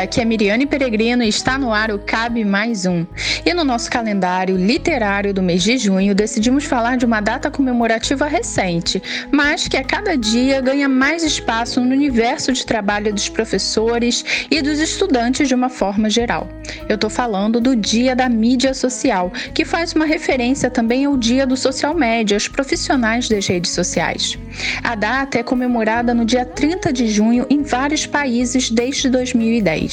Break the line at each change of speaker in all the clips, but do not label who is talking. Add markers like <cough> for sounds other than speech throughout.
Aqui é Miriane Peregrino e está no ar o Cabe Mais Um. E no nosso calendário literário do mês de junho, decidimos falar de uma data comemorativa recente, mas que a cada dia ganha mais espaço no universo de trabalho dos professores e dos estudantes de uma forma geral. Eu estou falando do Dia da Mídia Social, que faz uma referência também ao Dia do Social Media, aos profissionais das redes sociais. A data é comemorada no dia 30 de junho em vários países desde 2010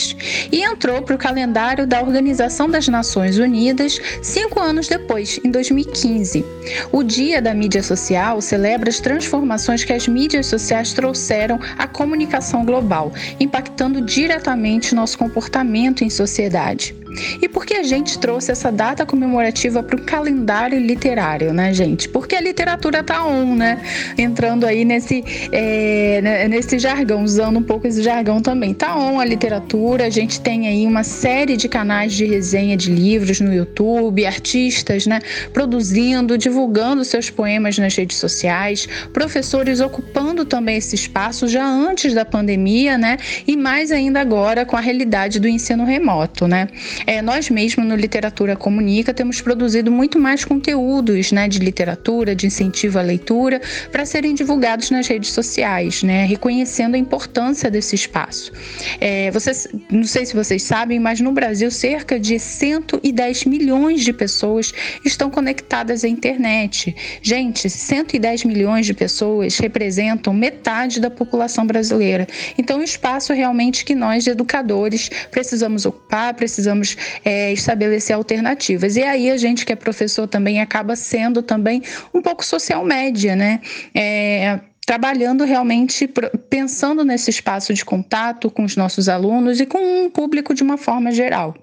e entrou para o calendário da Organização das Nações Unidas cinco anos depois, em 2015. O Dia da Mídia Social celebra as transformações que as mídias sociais trouxeram à comunicação global, impactando diretamente nosso comportamento em sociedade. E por que a gente trouxe essa data comemorativa para o calendário literário, né, gente? Porque a literatura tá on, né? Entrando aí nesse, é, né, nesse jargão, usando um pouco esse jargão também. Tá on a literatura, a gente tem aí uma série de canais de resenha de livros no YouTube, artistas, né, produzindo, divulgando seus poemas nas redes sociais, professores ocupando também esse espaço já antes da pandemia, né? E mais ainda agora com a realidade do ensino remoto, né? É, nós mesmos no Literatura Comunica temos produzido muito mais conteúdos né, de literatura, de incentivo à leitura, para serem divulgados nas redes sociais, né, reconhecendo a importância desse espaço. É, vocês, não sei se vocês sabem, mas no Brasil cerca de 110 milhões de pessoas estão conectadas à internet. Gente, 110 milhões de pessoas representam metade da população brasileira. Então, é um espaço realmente que nós, educadores, precisamos ocupar, precisamos é, estabelecer alternativas. E aí a gente que é professor também acaba sendo também um pouco social média, né? É, trabalhando realmente, pensando nesse espaço de contato com os nossos alunos e com o público de uma forma geral.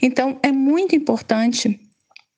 Então, é muito importante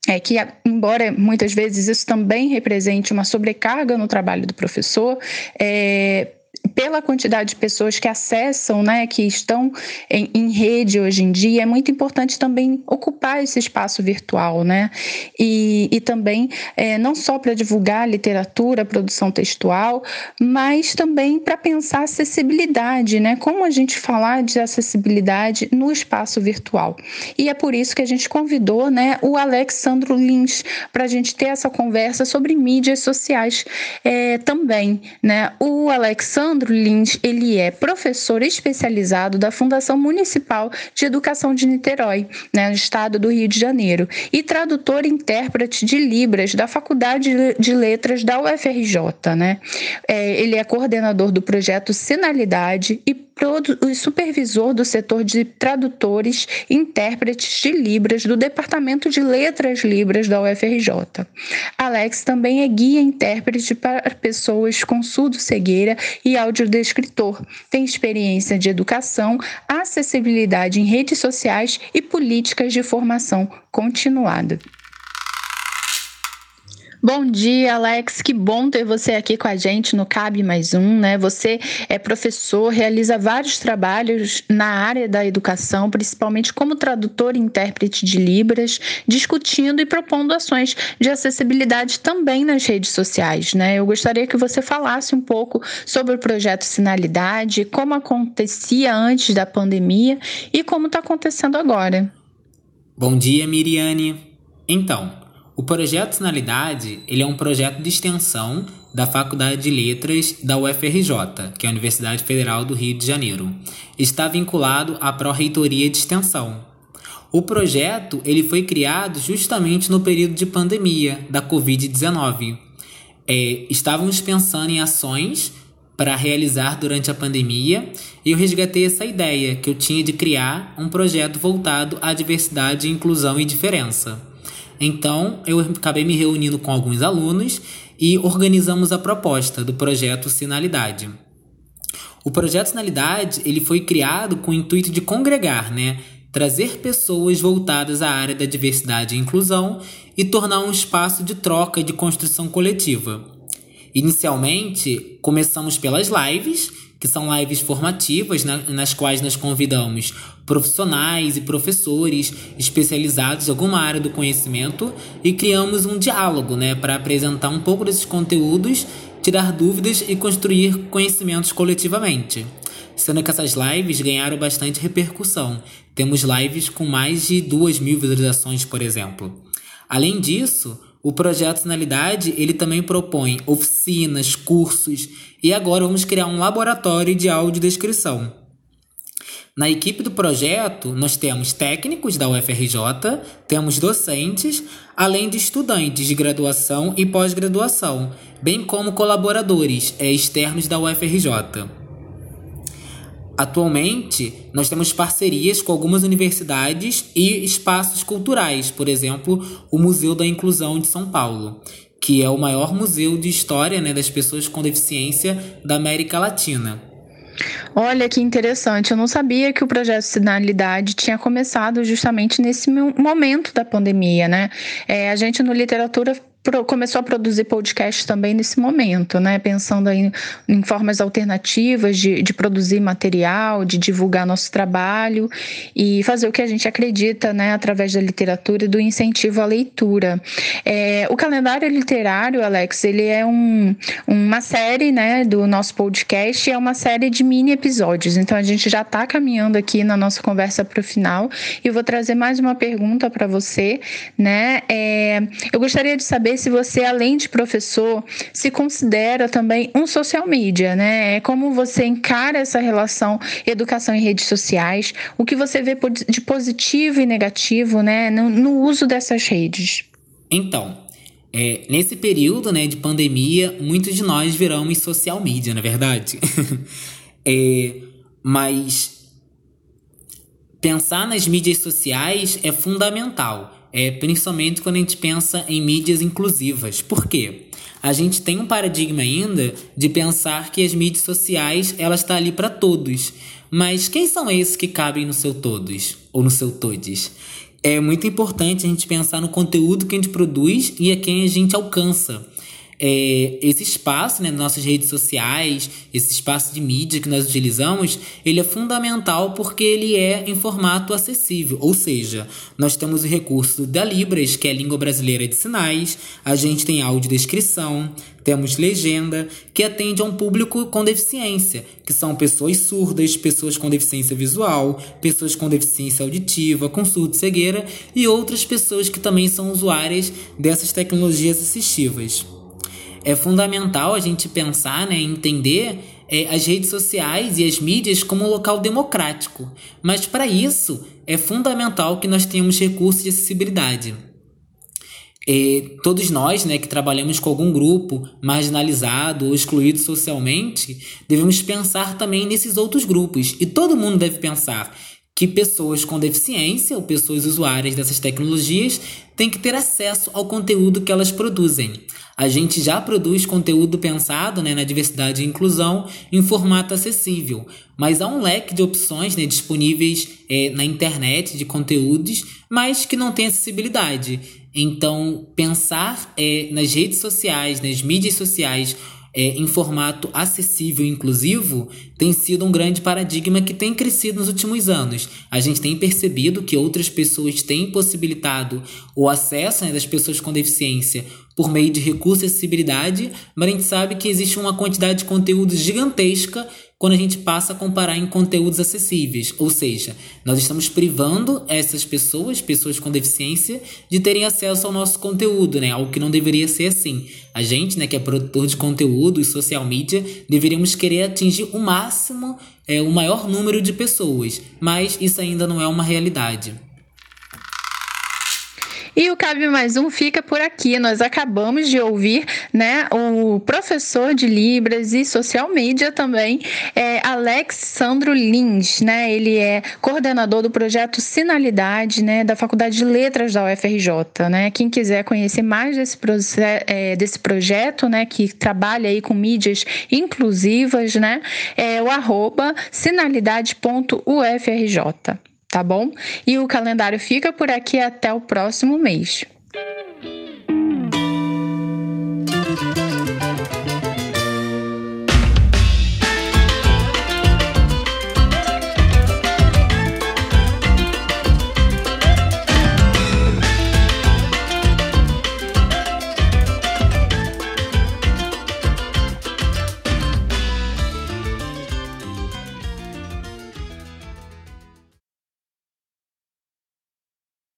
é que, embora muitas vezes isso também represente uma sobrecarga no trabalho do professor, é, pela quantidade de pessoas que acessam, né, que estão em, em, rede hoje em dia, é muito importante também ocupar esse espaço virtual, né? E, e também é, não só para divulgar literatura, produção textual, mas também para pensar acessibilidade, né? Como a gente falar de acessibilidade no espaço virtual. E é por isso que a gente convidou, né, o Alexandro Lins para a gente ter essa conversa sobre mídias sociais é, também, né? O Alexandro Leandro Lins, ele é professor especializado da Fundação Municipal de Educação de Niterói, né, no estado do Rio de Janeiro, e tradutor e intérprete de Libras da Faculdade de Letras da UFRJ. Né? É, ele é coordenador do projeto Sinalidade e o supervisor do setor de tradutores e intérpretes de Libras do Departamento de Letras Libras da UFRJ. Alex também é guia intérprete para pessoas com surdo-cegueira e audiodescritor. Tem experiência de educação, acessibilidade em redes sociais e políticas de formação continuada. Bom dia, Alex. Que bom ter você aqui com a gente no Cabe Mais Um, né? Você é professor, realiza vários trabalhos na área da educação, principalmente como tradutor e intérprete de Libras, discutindo e propondo ações de acessibilidade também nas redes sociais, né? Eu gostaria que você falasse um pouco sobre o projeto Sinalidade, como acontecia antes da pandemia e como está acontecendo agora.
Bom dia, Miriane. Então, o projeto Sinalidade ele é um projeto de extensão da Faculdade de Letras da UFRJ, que é a Universidade Federal do Rio de Janeiro. Está vinculado à Pró-Reitoria de Extensão. O projeto ele foi criado justamente no período de pandemia da Covid-19. É, estávamos pensando em ações para realizar durante a pandemia e eu resgatei essa ideia que eu tinha de criar um projeto voltado à diversidade, inclusão e diferença. Então, eu acabei me reunindo com alguns alunos e organizamos a proposta do projeto Sinalidade. O projeto Sinalidade ele foi criado com o intuito de congregar, né? trazer pessoas voltadas à área da diversidade e inclusão e tornar um espaço de troca e de construção coletiva. Inicialmente, começamos pelas lives, que são lives formativas, né, nas quais nós convidamos profissionais e professores especializados em alguma área do conhecimento e criamos um diálogo né, para apresentar um pouco desses conteúdos, tirar dúvidas e construir conhecimentos coletivamente. sendo que essas lives ganharam bastante repercussão. Temos lives com mais de duas mil visualizações, por exemplo. Além disso, o projeto Sinalidade ele também propõe oficinas, cursos e agora vamos criar um laboratório de audiodescrição. Na equipe do projeto, nós temos técnicos da UFRJ, temos docentes, além de estudantes de graduação e pós-graduação, bem como colaboradores é, externos da UFRJ. Atualmente, nós temos parcerias com algumas universidades e espaços culturais, por exemplo, o Museu da Inclusão de São Paulo, que é o maior museu de história né, das pessoas com deficiência da América Latina.
Olha que interessante, eu não sabia que o projeto Sinalidade tinha começado justamente nesse momento da pandemia, né? É, a gente no Literatura começou a produzir podcast também nesse momento, né? Pensando em, em formas alternativas de, de, produzir material, de divulgar nosso trabalho e fazer o que a gente acredita, né? Através da literatura e do incentivo à leitura. É, o calendário literário, Alex, ele é um, uma série, né? Do nosso podcast é uma série de mini episódios. Então a gente já está caminhando aqui na nossa conversa para o final e vou trazer mais uma pergunta para você, né? É, eu gostaria de saber saber se você, além de professor, se considera também um social media, né? É como você encara essa relação educação e redes sociais, o que você vê de positivo e negativo, né, no, no uso dessas redes.
Então, é, nesse período né, de pandemia, muitos de nós viramos social media, na é verdade. <laughs> é, mas pensar nas mídias sociais é fundamental é, principalmente quando a gente pensa em mídias inclusivas. Por quê? A gente tem um paradigma ainda de pensar que as mídias sociais elas estão tá ali para todos. Mas quem são esses que cabem no seu todos ou no seu todes? É muito importante a gente pensar no conteúdo que a gente produz e a quem a gente alcança é, esse espaço, né, nossas redes sociais, esse espaço de mídia que nós utilizamos, ele é fundamental porque ele é em formato acessível, ou seja, nós temos o recurso da Libras, que é a língua brasileira de sinais, a gente tem audiodescrição, temos legenda, que atende a um público com deficiência, que são pessoas surdas, pessoas com deficiência visual, pessoas com deficiência auditiva, com surdo cegueira e outras pessoas que também são usuárias dessas tecnologias assistivas é fundamental a gente pensar, né, entender é, as redes sociais e as mídias como um local democrático. Mas para isso é fundamental que nós tenhamos recursos de acessibilidade. E todos nós, né, que trabalhamos com algum grupo marginalizado ou excluído socialmente, devemos pensar também nesses outros grupos. E todo mundo deve pensar que pessoas com deficiência ou pessoas usuárias dessas tecnologias têm que ter acesso ao conteúdo que elas produzem. A gente já produz conteúdo pensado né, na diversidade e inclusão em formato acessível, mas há um leque de opções né, disponíveis é, na internet de conteúdos, mas que não tem acessibilidade. Então, pensar é, nas redes sociais, nas mídias sociais, é, em formato acessível e inclusivo tem sido um grande paradigma que tem crescido nos últimos anos. A gente tem percebido que outras pessoas têm possibilitado o acesso né, das pessoas com deficiência por meio de recurso e acessibilidade, mas a gente sabe que existe uma quantidade de conteúdo gigantesca quando a gente passa a comparar em conteúdos acessíveis. Ou seja, nós estamos privando essas pessoas, pessoas com deficiência, de terem acesso ao nosso conteúdo, né? Algo que não deveria ser assim. A gente, né, que é produtor de conteúdo e social media, deveríamos querer atingir o máximo, é, o maior número de pessoas, mas isso ainda não é uma realidade.
E o Cabe Mais Um fica por aqui. Nós acabamos de ouvir né, o professor de Libras e social media também, é Alex Sandro Lins. Né? Ele é coordenador do projeto Sinalidade né, da Faculdade de Letras da UFRJ. Né? Quem quiser conhecer mais desse, é, desse projeto, né, que trabalha aí com mídias inclusivas, né, é o arroba sinalidade.ufrj tá bom? E o calendário fica por aqui até o próximo mês.